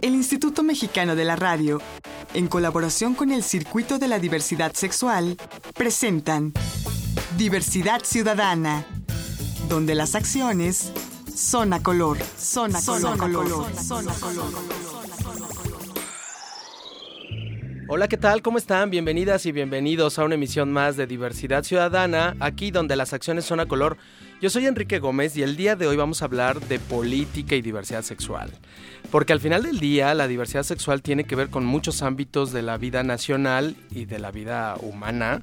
El Instituto Mexicano de la Radio, en colaboración con el Circuito de la Diversidad Sexual, presentan Diversidad Ciudadana, donde las acciones son a color, son a color, color, son a color. Hola, ¿qué tal? ¿Cómo están? Bienvenidas y bienvenidos a una emisión más de Diversidad Ciudadana, aquí donde las acciones son a color. Yo soy Enrique Gómez y el día de hoy vamos a hablar de política y diversidad sexual. Porque al final del día la diversidad sexual tiene que ver con muchos ámbitos de la vida nacional y de la vida humana,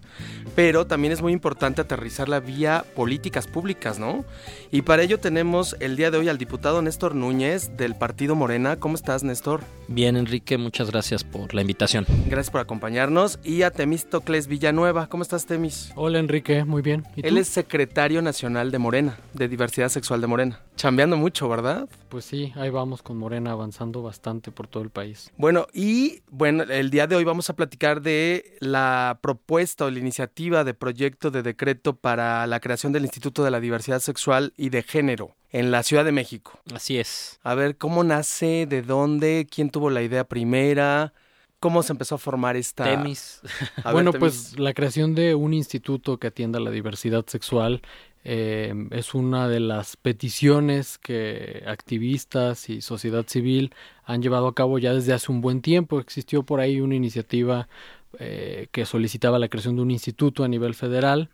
pero también es muy importante aterrizarla vía políticas públicas, ¿no? Y para ello tenemos el día de hoy al diputado Néstor Núñez del Partido Morena. ¿Cómo estás, Néstor? Bien, Enrique, muchas gracias por la invitación. Gracias por acompañarnos. Y a Temístocles Villanueva. ¿Cómo estás, Temis? Hola, Enrique, muy bien. ¿Y Él es secretario nacional de Morena, de diversidad sexual de Morena. Chambeando mucho, ¿verdad? Pues sí, ahí vamos con Morena avanzando bastante por todo el país. Bueno, y bueno, el día de hoy vamos a platicar de la propuesta o la iniciativa de proyecto de decreto para la creación del Instituto de la Diversidad Sexual y de Género en la Ciudad de México. Así es. A ver, ¿cómo nace? ¿De dónde? ¿Quién tuvo la idea primera? ¿Cómo se empezó a formar esta... Temis. bueno, pues la creación de un instituto que atienda la diversidad sexual eh, es una de las peticiones que activistas y sociedad civil han llevado a cabo ya desde hace un buen tiempo. Existió por ahí una iniciativa eh, que solicitaba la creación de un instituto a nivel federal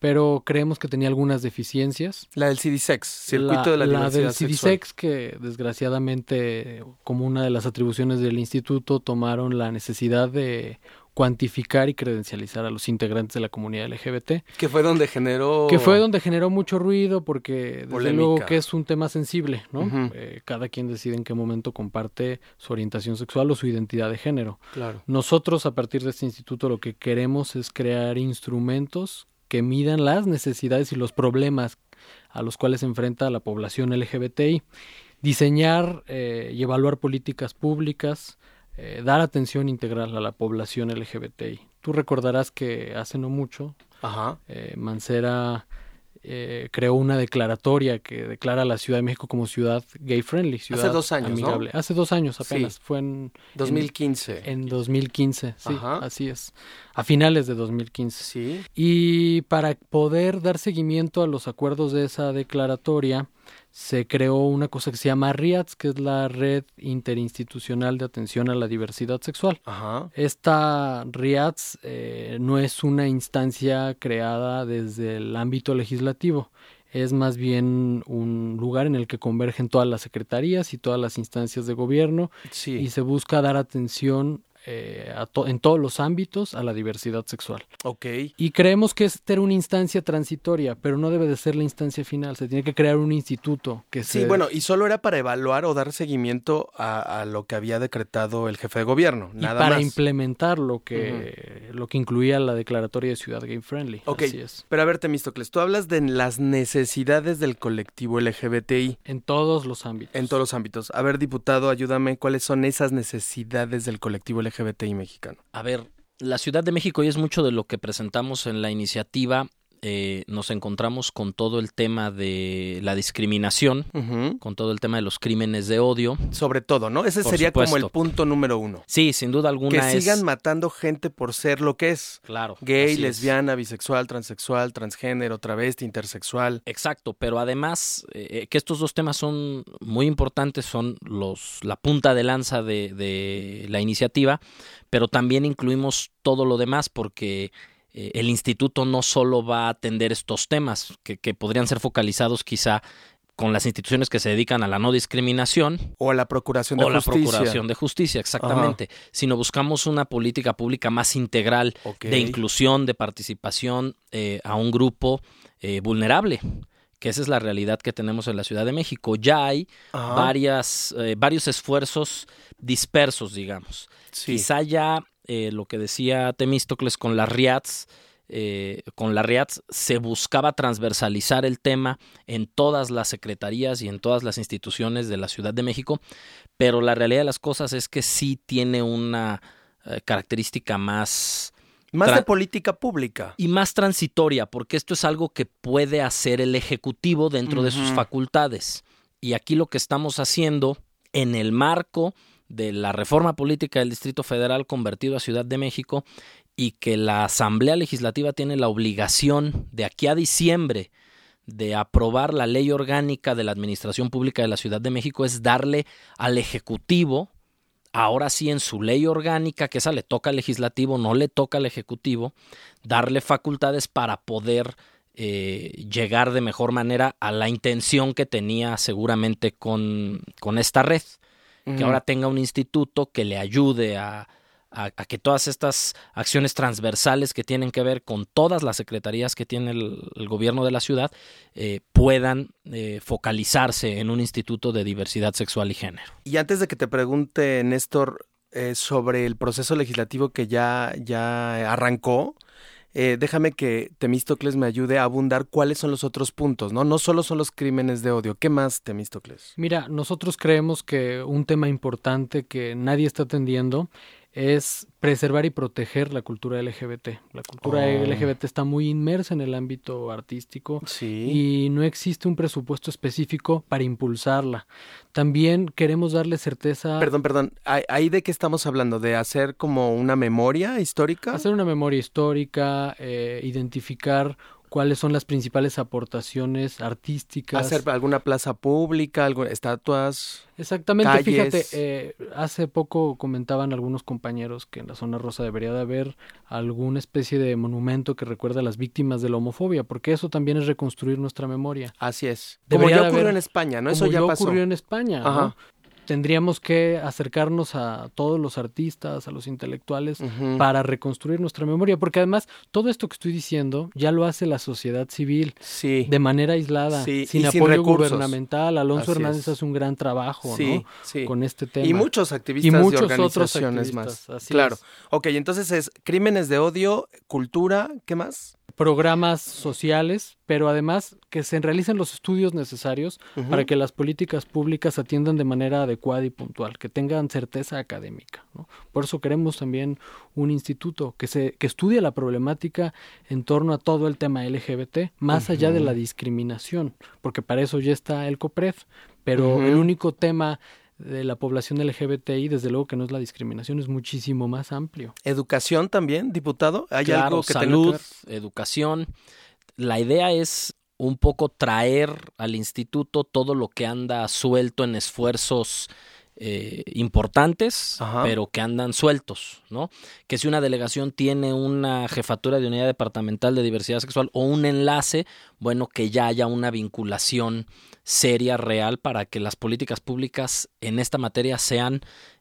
pero creemos que tenía algunas deficiencias. La del CDSEX, Circuito de la, la del CDSEX, que desgraciadamente, como una de las atribuciones del instituto, tomaron la necesidad de cuantificar y credencializar a los integrantes de la comunidad LGBT. Que fue donde generó... Que fue donde generó mucho ruido porque desde luego que es un tema sensible, ¿no? Eh, cada quien decide en qué momento comparte su orientación sexual o su identidad de género. Claro. Nosotros a partir de este instituto lo que queremos es crear instrumentos que midan las necesidades y los problemas a los cuales se enfrenta la población LGBTI, diseñar eh, y evaluar políticas públicas, eh, dar atención integral a la población LGBTI. Tú recordarás que hace no mucho, eh, Mancera eh, creó una declaratoria que declara a la Ciudad de México como ciudad gay friendly, ciudad Hace dos años, amigable. Hace dos años apenas, fue en 2015. En, 2015, sí, así es. A finales de 2015. Sí. Y para poder dar seguimiento a los acuerdos de esa declaratoria, se creó una cosa que se llama RIATS, que es la Red Interinstitucional de Atención a la Diversidad Sexual. Ajá. Esta RIATS eh, no es una instancia creada desde el ámbito legislativo, es más bien un lugar en el que convergen todas las secretarías y todas las instancias de gobierno y se busca dar atención eh, en todos los ámbitos a la diversidad sexual. Ok. Y creemos que esta era una instancia transitoria, pero no debe de ser la instancia final. Se tiene que crear un instituto que Sí, bueno, y solo era para evaluar o dar seguimiento a, lo que había decretado el jefe de gobierno, nada y para implementar lo que, lo que incluía la declaratoria de Ciudad Game Friendly. Ok, Así es. pero a ver, Temístocles, tú hablas de las necesidades del colectivo LGBTI. En todos los ámbitos. En todos los ámbitos. A ver, diputado, ayúdame, ¿cuáles son esas necesidades del colectivo LGBTI? LGBTI mexicano? A ver, la Ciudad de México y es mucho de lo que presentamos en la iniciativa eh, nos encontramos con todo el tema de la discriminación, con todo el tema de los crímenes de odio. Sobre todo, ¿no? Ese sería como el punto número uno. Sí, sin duda alguna. Que sigan matando gente por ser lo que es. Claro. Gay, lesbiana, bisexual, transexual, transgénero, travesti, intersexual. Exacto, pero además eh, eh, que estos dos temas son muy importantes, son los la punta de lanza de, de la iniciativa, pero también incluimos todo lo demás porque eh, el instituto no solo va a atender estos temas que, podrían ser focalizados quizá con las instituciones que se dedican a la no discriminación o a la procuración de o justicia. la procuración de justicia, exactamente, sino buscamos una política pública más integral de inclusión, de participación eh, a un grupo eh, vulnerable que esa es la realidad que tenemos en la Ciudad de México. Ya hay varias, varios esfuerzos dispersos, digamos. Quizá ya eh, lo que decía Temístocles con las RIATS, eh, con las RIATS se buscaba transversalizar el tema en todas las secretarías y en todas las instituciones de la Ciudad de México, pero la realidad de las cosas es que sí tiene una eh, característica más... Más de política pública. Y más transitoria, porque esto es algo que puede hacer el Ejecutivo dentro de sus facultades. Y aquí lo que estamos haciendo en el marco de la reforma política del Distrito Federal convertido a Ciudad de México y que la Asamblea Legislativa tiene la obligación de aquí a diciembre de aprobar la ley orgánica de la Administración Pública de la Ciudad de México es darle al Ejecutivo, ahora sí en su ley orgánica, que esa le toca al legislativo, no le toca al Ejecutivo, darle facultades para poder eh, llegar de mejor manera a la intención que tenía seguramente con, con esta red, que ahora tenga un instituto que le ayude a a, que todas estas acciones transversales que tienen que ver con todas las secretarías que tiene el, gobierno de la ciudad eh, puedan eh, focalizarse en un instituto de diversidad sexual y género. Y antes de que te pregunte, Néstor, eh, sobre el proceso legislativo que ya, ya arrancó, déjame que Temístocles me ayude a abundar cuáles son los otros puntos, ¿no? No solo son los crímenes de odio. ¿Qué más, Temístocles? Mira, nosotros creemos que un tema importante que nadie está atendiendo es preservar y proteger la cultura LGBT. La cultura oh. LGBT está muy inmersa en el ámbito artístico y no existe un presupuesto específico para impulsarla. También queremos darle certeza. Perdón, perdón. ¿Ahí de qué estamos hablando? ¿De hacer como una memoria histórica? Hacer una memoria histórica, eh, identificar cuáles son las principales aportaciones artísticas. Hacer alguna plaza pública, algunas estatuas. Exactamente, fíjate, eh, hace poco comentaban algunos compañeros que en la zona rosa debería de haber alguna especie de monumento que recuerda a las víctimas de la homofobia, porque eso también es reconstruir nuestra memoria. Así es. como ya ocurrió en España, ¿no? Eso ya, ya ocurrió en España, ¿no? Tendríamos que acercarnos a todos los artistas, a los intelectuales, para reconstruir nuestra memoria, porque además todo esto que estoy diciendo ya lo hace la sociedad civil de manera aislada, sin apoyo gubernamental. Alonso Hernández hace un gran trabajo ¿no? con este tema. Y muchos activistas y muchos de organizaciones más. claro. Ok, entonces es crímenes de odio, cultura, ¿qué más? Programas sociales, pero además que se realicen los estudios necesarios para que las políticas públicas atiendan de manera adecuada y puntual, que tengan certeza académica. Por eso queremos también un instituto que, se, que estudie la problemática en torno a todo el tema LGBT, más allá de la discriminación, porque para eso ya está el COPREF, pero el único tema de la población LGBTI, desde luego que no es la discriminación, es muchísimo más amplio. ¿Educación también, diputado? ¿Hay algo que salud, educación. La idea es un poco traer al instituto todo lo que anda suelto en esfuerzos eh, importantes, pero que andan sueltos, ¿no? Que si una delegación tiene una jefatura de unidad departamental de diversidad sexual o un enlace, bueno, que ya haya una vinculación seria, real, para que las políticas públicas en esta materia sean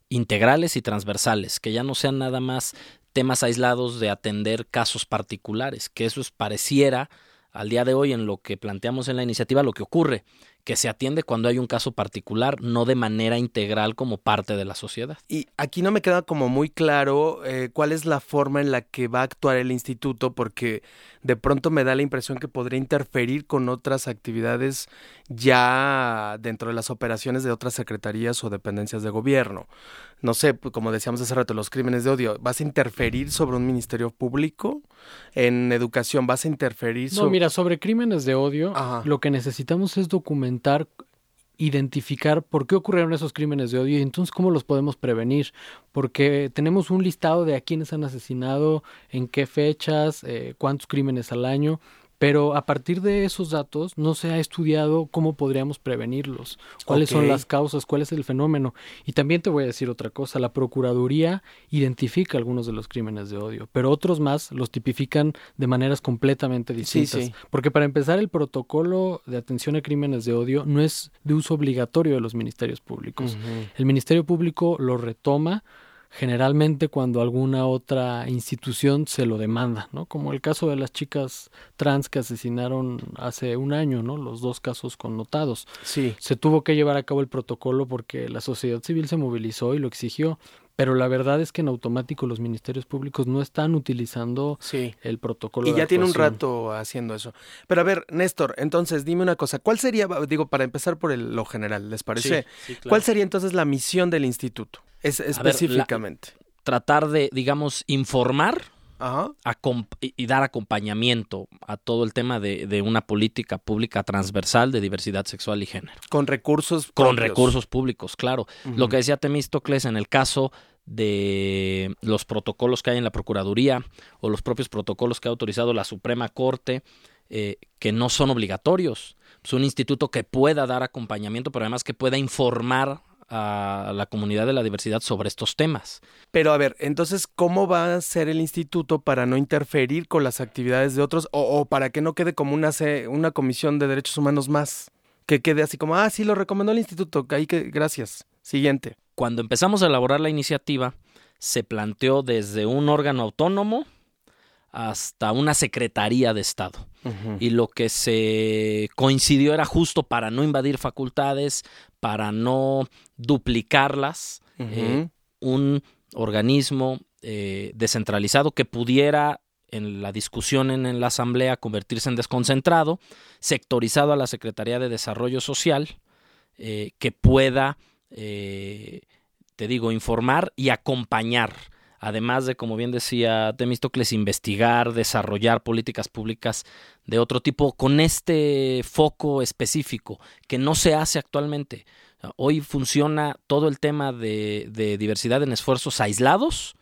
integrales y transversales, que ya no sean nada más temas aislados de atender casos particulares, que eso es, pareciera al día de hoy en lo que planteamos en la iniciativa lo que ocurre, que se atiende cuando hay un caso particular, no de manera integral como parte de la sociedad. Y aquí no me queda como muy claro eh, cuál es la forma en la que va a actuar el instituto, porque de pronto me da la impresión que podría interferir con otras actividades ya dentro de las operaciones de otras secretarías o dependencias de gobierno. No sé, pues, como decíamos hace rato, los crímenes de odio, ¿vas a interferir sobre un ministerio público? En educación, ¿vas a interferir sobre... No, mira, sobre crímenes de odio, lo que necesitamos es documentar identificar por qué ocurrieron esos crímenes de odio y entonces cómo los podemos prevenir. Porque tenemos un listado de a quienes han asesinado, en qué fechas, eh, cuántos crímenes al año, pero a partir de esos datos no se ha estudiado cómo podríamos prevenirlos, cuáles son las causas, cuál es el fenómeno. Y también te voy a decir otra cosa, la Procuraduría identifica algunos de los crímenes de odio, pero otros más los tipifican de maneras completamente distintas. Porque para empezar, el protocolo de atención a crímenes de odio no es de uso obligatorio de los ministerios públicos. El Ministerio Público lo retoma generalmente cuando alguna otra institución se lo demanda, ¿no? Como el caso de las chicas trans que asesinaron hace un año, ¿no? Los dos casos connotados. Sí. Se tuvo que llevar a cabo el protocolo porque la sociedad civil se movilizó y lo exigió. Pero la verdad es que en automático los ministerios públicos no están utilizando el protocolo. Y ya tiene un rato haciendo eso. Pero a ver, Néstor, entonces dime una cosa. ¿Cuál sería, digo, para empezar por lo general, ¿les parece? ¿Cuál sería entonces la misión del instituto? Es, específicamente. tratar de, digamos, informar y dar acompañamiento a todo el tema de, una política pública transversal de diversidad sexual y género. Con recursos Con recursos públicos, claro. Lo que decía Temístocles en el caso de los protocolos que hay en la Procuraduría o los propios protocolos que ha autorizado la Suprema Corte, eh, que no son obligatorios. Es un instituto que pueda dar acompañamiento, pero además que pueda informar a la comunidad de la diversidad sobre estos temas. Pero a ver, entonces, ¿cómo va a ser el instituto para no interferir con las actividades de otros o, para que no quede como una, una comisión de derechos humanos más? Que quede así como, ah, sí, lo recomendó el instituto, ahí que, gracias. Siguiente. Cuando empezamos a elaborar la iniciativa, se planteó desde un órgano autónomo hasta una secretaría de Estado. Y lo que se coincidió era justo para no invadir facultades, para no duplicarlas, eh, un organismo eh, descentralizado que pudiera en la discusión en, la Asamblea convertirse en desconcentrado, sectorizado a la Secretaría de Desarrollo Social, eh, que pueda, te digo, informar y acompañar además de, como bien decía Temístocles, investigar, desarrollar políticas públicas de otro tipo con este foco específico que no se hace actualmente. Hoy funciona todo el tema de, diversidad en esfuerzos aislados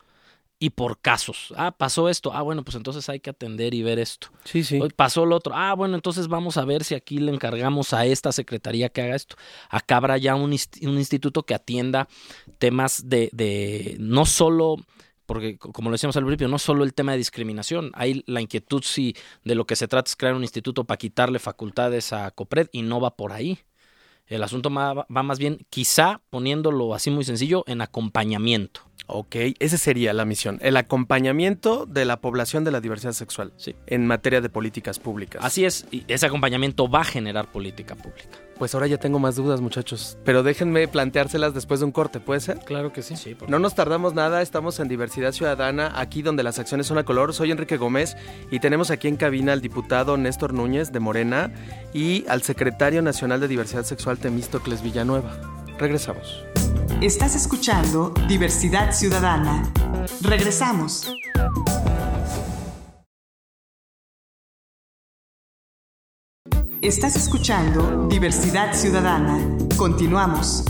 y por casos. Ah, pasó esto. Ah, bueno, pues entonces hay que atender y ver esto. Sí, sí. Hoy pasó lo otro. Ah, bueno, entonces vamos a ver si aquí le encargamos a esta secretaría que haga esto. Acá habrá ya un, un instituto que atienda temas de, de no solo porque como lo decíamos al principio, no solo el tema de discriminación, hay la inquietud si de lo que se trata es crear un instituto para quitarle facultades a COPRED y no va por ahí. El asunto va, más bien, quizá poniéndolo así muy sencillo, en acompañamiento. Ok, esa sería la misión, el acompañamiento de la población de la diversidad sexual sí. en materia de políticas públicas. Así es, y ese acompañamiento va a generar política pública. Pues ahora ya tengo más dudas, muchachos. Pero déjenme planteárselas después de un corte, ¿puede ser? Claro que sí. sí no nos tardamos nada, estamos en Diversidad Ciudadana, aquí donde las acciones son a color. Soy Enrique Gómez y tenemos aquí en cabina al diputado Néstor Núñez de Morena y al secretario nacional de Diversidad Sexual Temístocles Villanueva. Regresamos. Estás escuchando Diversidad Ciudadana. Regresamos. Estás escuchando Diversidad Ciudadana. Continuamos.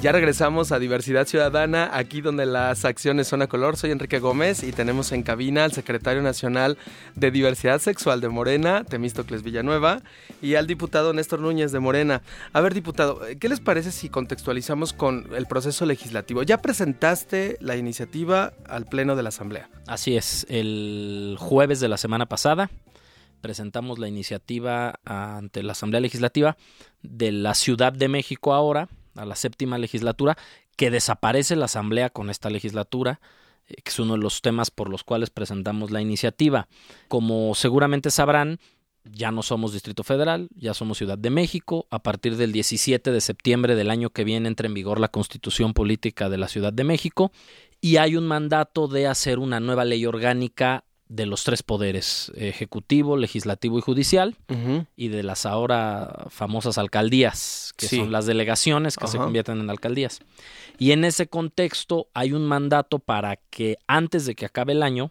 Ya regresamos a Diversidad Ciudadana, aquí donde las acciones son a color. Soy Enrique Gómez y tenemos en cabina al secretario nacional de Diversidad Sexual de Morena, Temístocles Villanueva, y al diputado Néstor Núñez de Morena. A ver, diputado, ¿qué les parece si contextualizamos con el proceso legislativo? Ya presentaste la iniciativa al Pleno de la Asamblea. Así es, el jueves de la semana pasada presentamos la iniciativa ante la Asamblea Legislativa de la Ciudad de México ahora, a la séptima legislatura, que desaparece la Asamblea con esta legislatura, eh, que es uno de los temas por los cuales presentamos la iniciativa. Como seguramente sabrán, ya no somos Distrito Federal, ya somos Ciudad de México. A partir del 17 de septiembre del año que viene entra en vigor la Constitución Política de la Ciudad de México y hay un mandato de hacer una nueva ley orgánica de los tres poderes, ejecutivo, legislativo y judicial, y de las ahora famosas alcaldías, que son las delegaciones que se convierten en alcaldías. Y en ese contexto hay un mandato para que antes de que acabe el año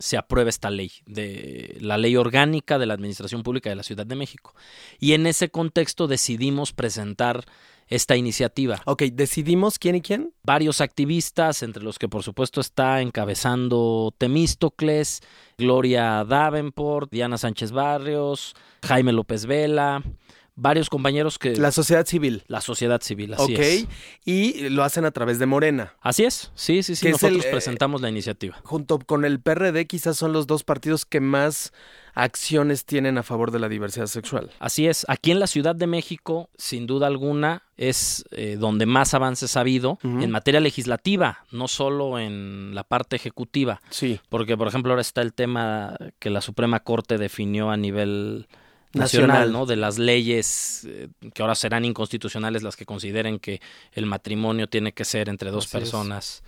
se apruebe esta ley, de la ley orgánica de la Administración Pública de la Ciudad de México. Y en ese contexto decidimos presentar esta iniciativa. Ok, decidimos quién y quién. Varios activistas, entre los que por supuesto está encabezando Temístocles, Gloria Davenport, Diana Sánchez Barrios, Jaime López Vela, varios compañeros que... La sociedad civil. La sociedad civil, así es. Ok, y lo hacen a través de Morena. Así es, sí, sí, sí, nosotros eh, presentamos la iniciativa. Junto con el PRD quizás son los dos partidos que más acciones tienen a favor de la diversidad sexual. Así es, aquí en la Ciudad de México, sin duda alguna, es eh, donde más avances ha habido en materia legislativa, no solo en la parte ejecutiva. Sí. Porque, por ejemplo, ahora está el tema que la Suprema Corte definió a nivel nacional, ¿no? De las leyes eh, que ahora serán inconstitucionales las que consideren que el matrimonio tiene que ser entre dos personas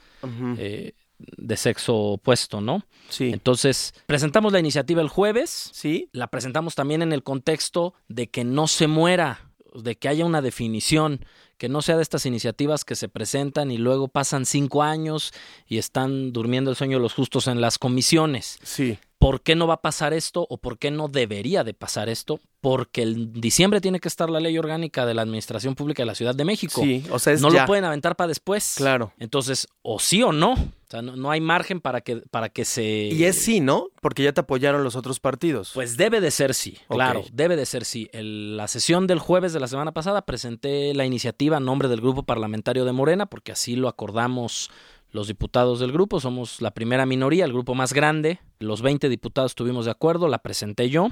eh, de sexo opuesto, ¿no? Sí. Entonces, presentamos la iniciativa el jueves. Sí. La presentamos también en el contexto de que no se muera, de que haya una definición, que no sea de estas iniciativas que se presentan y luego pasan cinco años y están durmiendo el sueño los justos en las comisiones. Sí. ¿Por qué no va a pasar esto o por qué no debería de pasar esto? Porque en diciembre tiene que estar la ley orgánica de la Administración Pública de la Ciudad de México. Sí, o sea, es no ya. lo pueden aventar para después. Claro. Entonces, o sí o no. O sea, no, no hay margen para que, para que se... Y es sí, ¿no? Porque ya te apoyaron los otros partidos. Pues debe de ser sí, claro, debe de ser sí. El- la sesión del jueves de la semana pasada presenté la iniciativa a nombre del grupo parlamentario de Morena, porque así lo acordamos los diputados del grupo. Somos la primera minoría, el grupo más grande. Los 20 diputados estuvimos de acuerdo, la presenté yo.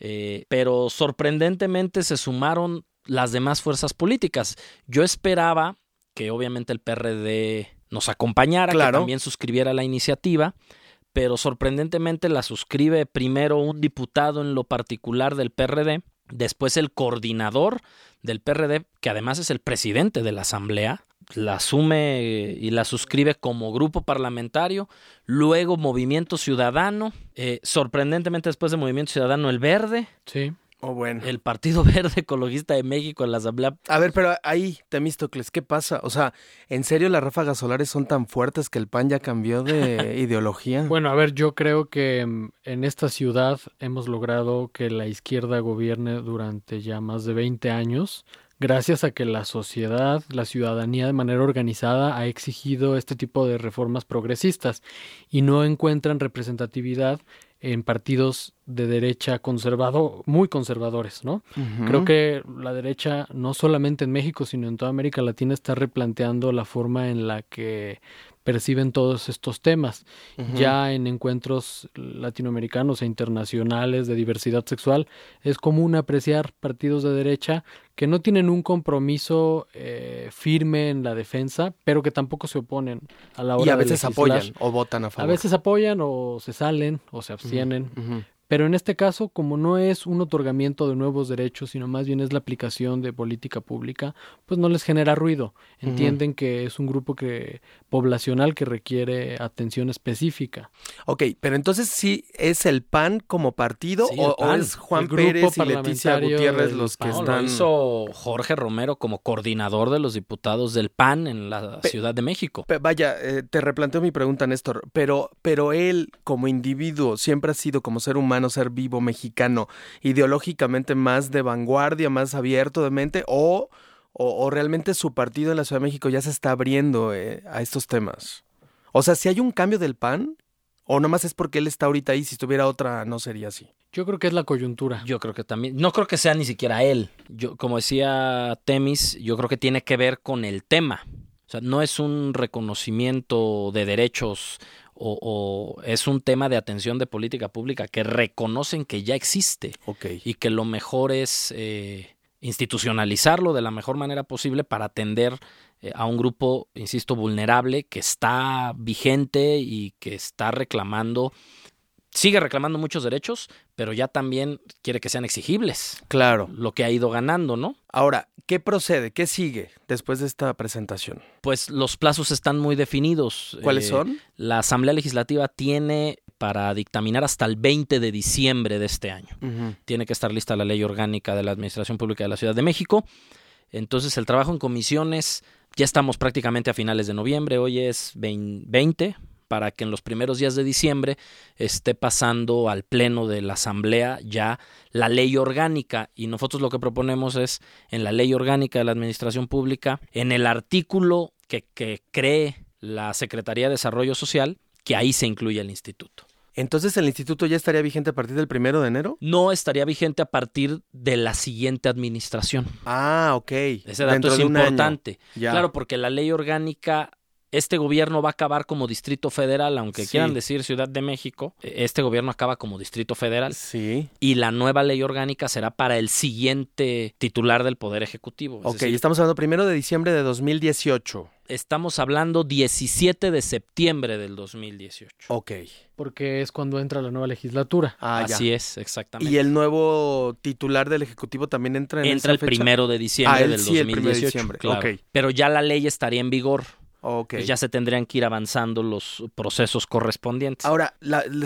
Eh, pero sorprendentemente se sumaron las demás fuerzas políticas. Yo esperaba que obviamente el PRD nos acompañara, Claro. que también suscribiera la iniciativa, pero sorprendentemente la suscribe primero un diputado en lo particular del PRD, después el coordinador del PRD, que además es el presidente de la Asamblea, la asume y la suscribe como grupo parlamentario, luego Movimiento Ciudadano, eh, sorprendentemente después de Movimiento Ciudadano el Verde, Sí. Oh, bueno. el Partido Verde Ecologista de México en la Asamblea. A ver, pero ahí, Temístocles, ¿qué pasa? O sea, ¿en serio las ráfagas solares son tan fuertes que el PAN ya cambió de ideología? Bueno, a ver, yo creo que mm, en esta ciudad hemos logrado que la izquierda gobierne durante ya más de 20 años, gracias a que la sociedad, la ciudadanía de manera organizada ha exigido este tipo de reformas progresistas y no encuentran representatividad en partidos de derecha conservado, muy conservadores, ¿no? Creo que la derecha, no solamente en México, sino en toda América Latina, está replanteando la forma en la que perciben todos estos temas. Ya en encuentros latinoamericanos e internacionales de diversidad sexual, es común apreciar partidos de derecha que no tienen un compromiso eh, firme en la defensa, pero que tampoco se oponen a la hora Y a de veces apoyan o votan a A favor. veces apoyan o se salen o se abstienen. Ujú. Pero en este caso, como no es un otorgamiento de nuevos derechos, sino más bien es la aplicación de política pública, pues no les genera ruido. Entienden que es un grupo que poblacional que requiere atención específica. Ok, pero entonces sí es el PAN como partido Sí, o, es Juan Pérez y Leticia Gutiérrez los que PAN. Están... Lo hizo Jorge Romero como coordinador de los diputados del PAN en la Pe- Ciudad de México. Vaya, eh, te replanteo mi pregunta, Néstor, pero, pero él como individuo siempre ha sido como ser humano, ser vivo, mexicano, ideológicamente más de vanguardia, más abierto de mente, o, o, o realmente su partido en la Ciudad de México ya se está abriendo eh, a estos temas. O sea, si hay un cambio del PAN, o nomás es porque él está ahorita ahí, si estuviera otra no sería así. Yo creo que es la coyuntura. Yo creo que también, no creo que sea ni siquiera él. Yo, como decía Temis, yo creo que tiene que ver con el tema. O sea, no es un reconocimiento de derechos o, o es un tema de atención de política pública que reconocen que ya existe y que lo mejor es eh, institucionalizarlo de la mejor manera posible para atender eh, a un grupo, insisto, vulnerable que está vigente y que está reclamando, sigue reclamando muchos derechos, pero ya también quiere que sean exigibles, Claro. lo que ha ido ganando, ¿no? Ahora, ¿qué procede? ¿Qué sigue después de esta presentación? Pues los plazos están muy definidos. ¿Cuáles Eh, son? La Asamblea Legislativa tiene para dictaminar hasta el 20 de diciembre de este año. Tiene que estar lista la ley orgánica de la Administración Pública de la Ciudad de México. Entonces el trabajo en comisiones, ya estamos prácticamente a finales de noviembre, hoy es vein- 20, para que en los primeros días de diciembre esté pasando al Pleno de la Asamblea ya la ley orgánica. Y nosotros lo que proponemos es en la ley orgánica de la Administración Pública, en el artículo que, que cree la Secretaría de Desarrollo Social, que ahí se incluye el instituto. Entonces el instituto ya estaría vigente a partir del primero de enero. no estaría vigente a partir de la siguiente administración. Ah, ok. Ese dato Dentro es importante. Claro, porque la ley orgánica, este gobierno va a acabar como distrito federal, aunque Sí. quieran decir Ciudad de México, este gobierno acaba como distrito federal. Sí. Y la nueva ley orgánica será para el siguiente titular del Poder Ejecutivo. Es Ok, decir, estamos hablando primero de diciembre de 2018. estamos hablando 17 de septiembre del 2018. Ok. Porque es cuando entra la nueva legislatura. Ah, ya. Así es, exactamente. Y el nuevo titular del Ejecutivo también entra en Entra esa el fecha? primero de diciembre Ah, él del sí, el 2018. primero de diciembre. claro. Pero ya la ley estaría en vigor. Pues ya se tendrían que ir avanzando los procesos correspondientes. Ahora,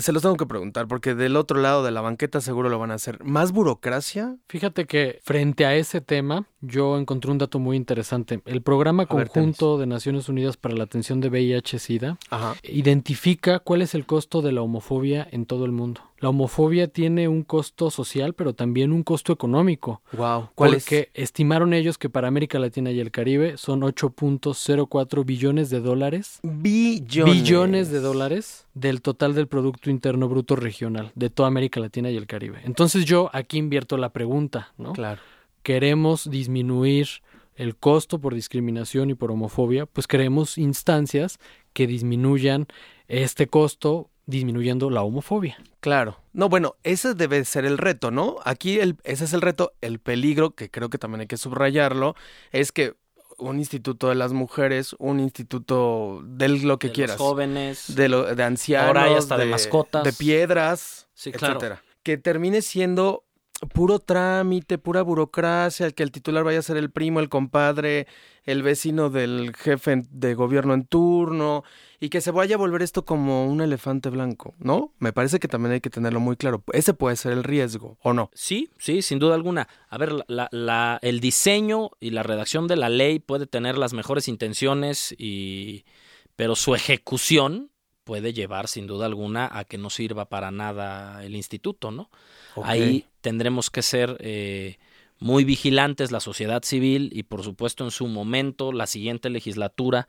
se los tengo que preguntar, porque del otro lado de la banqueta seguro lo van a hacer. ¿Más burocracia? Fíjate que frente a ese tema, yo encontré un dato muy interesante. El programa conjunto de Naciones Unidas para la atención de VIH-Sida identifica cuál es el costo de la homofobia en todo el mundo. La homofobia tiene un costo social, pero también un costo económico. Wow. ¿Cuál porque estimaron ellos que para América Latina y el Caribe son 8.04 billones de dólares. Billones. Billones de dólares del total del Producto Interno Bruto Regional de toda América Latina y el Caribe. Entonces yo aquí invierto la pregunta, ¿no? Claro. Queremos disminuir el costo por discriminación y por homofobia, pues queremos instancias que disminuyan este costo disminuyendo la homofobia. Claro. No, bueno, ese debe ser el reto, ¿no? Aquí el, ese es el reto. El peligro, que creo que también hay que subrayarlo, es que un instituto de las mujeres, un instituto de lo que de quieras. jóvenes. De, lo, de ancianos. Ahora hasta de, mascotas. De piedras, sí, claro. etcétera. Que termine siendo puro trámite, pura burocracia, que el titular vaya a ser el primo, el compadre, el vecino del jefe de gobierno en turno y que se vaya a volver esto como un elefante blanco, ¿no? Me parece que también hay que tenerlo muy claro. Ese puede ser el riesgo, ¿o no? Sí, sí, sin duda alguna. A ver, la, el diseño y la redacción de la ley puede tener las mejores intenciones y pero su ejecución puede llevar sin duda alguna a que no sirva para nada el instituto, ¿no? Ahí tendremos que ser eh, muy vigilantes la sociedad civil y por supuesto en su momento la siguiente legislatura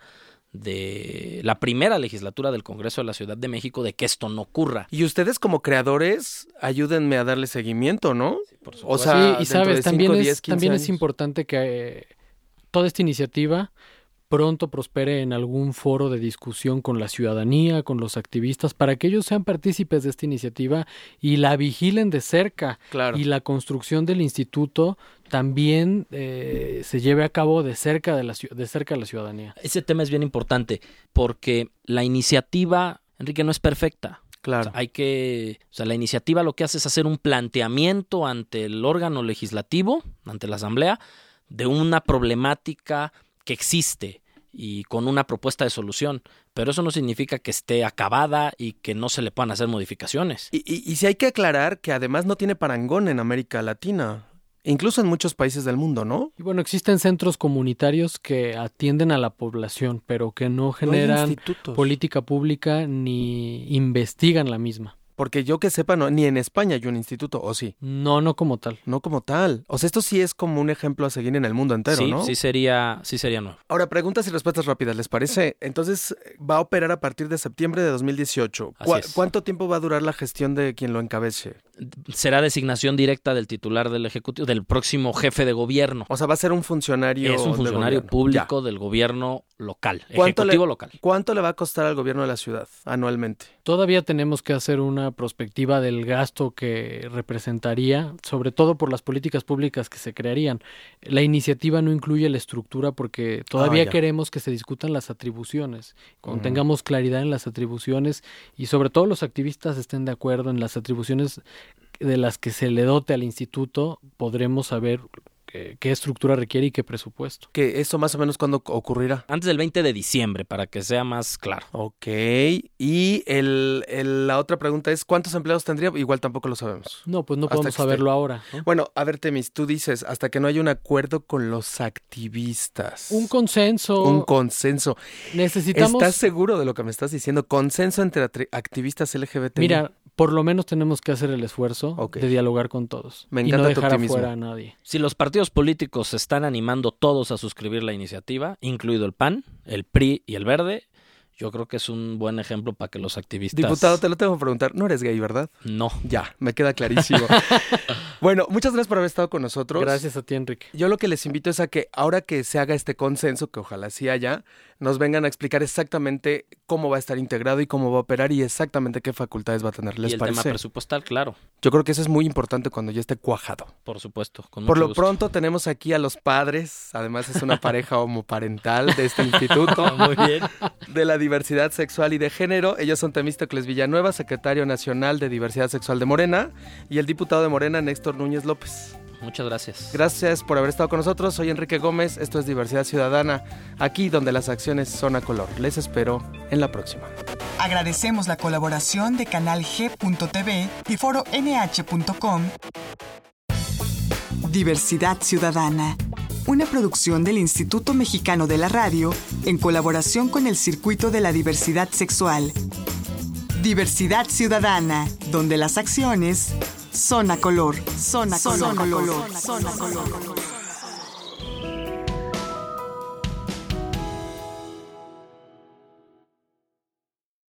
de la primera legislatura del Congreso de la Ciudad de México de que esto no ocurra. Y ustedes como creadores, ayúdenme a darle seguimiento, ¿no? Sí, por supuesto. O sea, sí, y sabes, también, es, también es importante que eh, toda esta iniciativa pronto prospere en algún foro de discusión con la ciudadanía, con los activistas, para que ellos sean partícipes de esta iniciativa y la vigilen de cerca. Claro. Y la construcción del instituto también eh, se lleve a cabo de cerca de, la, de cerca de la ciudadanía. Ese tema es bien importante porque la iniciativa, Enrique, no es perfecta. Claro. O sea, hay que, o sea, la iniciativa lo que hace es hacer un planteamiento ante el órgano legislativo, ante la Asamblea, de una problemática que existe y con una propuesta de solución, pero eso no significa que esté acabada y que no se le puedan hacer modificaciones. Y, y, y si hay que aclarar que además no tiene parangón en América Latina. Incluso en muchos países del mundo, ¿no? Y bueno, existen centros comunitarios que atienden a la población, pero que no generan no política pública ni investigan la misma. Porque yo que sepa, no, ni en España hay un instituto, ¿o sí? No, no como tal. No como tal. O sea, esto sí es como un ejemplo a seguir en el mundo entero, sí, ¿no? Sí, sería, sí sería nuevo. Ahora, preguntas y respuestas rápidas, ¿les parece? Entonces, va a operar a partir de septiembre de 2018. Así es. ¿Cuánto tiempo va a durar la gestión de quien lo encabece? Será designación directa del titular del Ejecutivo, del próximo jefe de gobierno. O sea, va a ser un funcionario. Es un funcionario público ya. del gobierno local, ejecutivo le, local. ¿Cuánto le va a costar al gobierno de la ciudad anualmente? Todavía tenemos que hacer una prospectiva del gasto que representaría, sobre todo por las políticas públicas que se crearían. La iniciativa no incluye la estructura porque todavía ah, queremos que se discutan las atribuciones. Cuando uh -huh. tengamos claridad en las atribuciones y sobre todo los activistas estén de acuerdo en las atribuciones de las que se le dote al instituto, podremos saber qué, qué, estructura requiere y qué presupuesto. ¿Que ¿Eso más o menos cuándo ocurrirá? Antes del 20 de diciembre, para que sea más claro. Ok. Y el, el, la otra pregunta es, ¿cuántos empleados tendría? Igual tampoco lo sabemos. No, pues no podemos saberlo esté... ahora. ¿no? Bueno, a ver, Temis, tú dices, hasta que no haya un acuerdo con los activistas. Un consenso. Un consenso. Necesitamos... ¿Estás seguro de lo que me estás diciendo? ¿Consenso entre activistas LGBT? Mira, por lo menos tenemos que hacer el esfuerzo okay. de dialogar con todos. Me encanta y no dejar afuera a nadie. Si los partidos políticos se están animando todos a suscribir la iniciativa, incluido el PAN, el PRI y el Verde, yo creo que es un buen ejemplo para que los activistas. Diputado, te lo tengo que preguntar. No eres gay, ¿verdad? No. Ya, me queda clarísimo. bueno, muchas gracias por haber estado con nosotros. Gracias a ti, Enrique. Yo lo que les invito es a que ahora que se haga este consenso, que ojalá sí haya, nos vengan a explicar exactamente cómo va a estar integrado y cómo va a operar y exactamente qué facultades va a tener. ¿Les y el parece? tema presupuestal, claro. Yo creo que eso es muy importante cuando ya esté cuajado. Por supuesto. Con Por lo gusto. pronto tenemos aquí a los padres, además es una pareja homoparental de este instituto. muy bien. De la diversidad sexual y de género. Ellos son Temístocles Villanueva, secretario nacional de Diversidad Sexual de Morena, y el diputado de Morena, Néstor Núñez López. Muchas gracias. Gracias por haber estado con nosotros. Soy Enrique Gómez. Esto es Diversidad Ciudadana, aquí donde las acciones son a color. Les espero en la próxima. Agradecemos la colaboración de Canal G.tv y Foro NH.com. Diversidad Ciudadana, una producción del Instituto Mexicano de la Radio en colaboración con el Circuito de la Diversidad Sexual. Diversidad Ciudadana, donde las acciones son a color, son a color, color, son a color.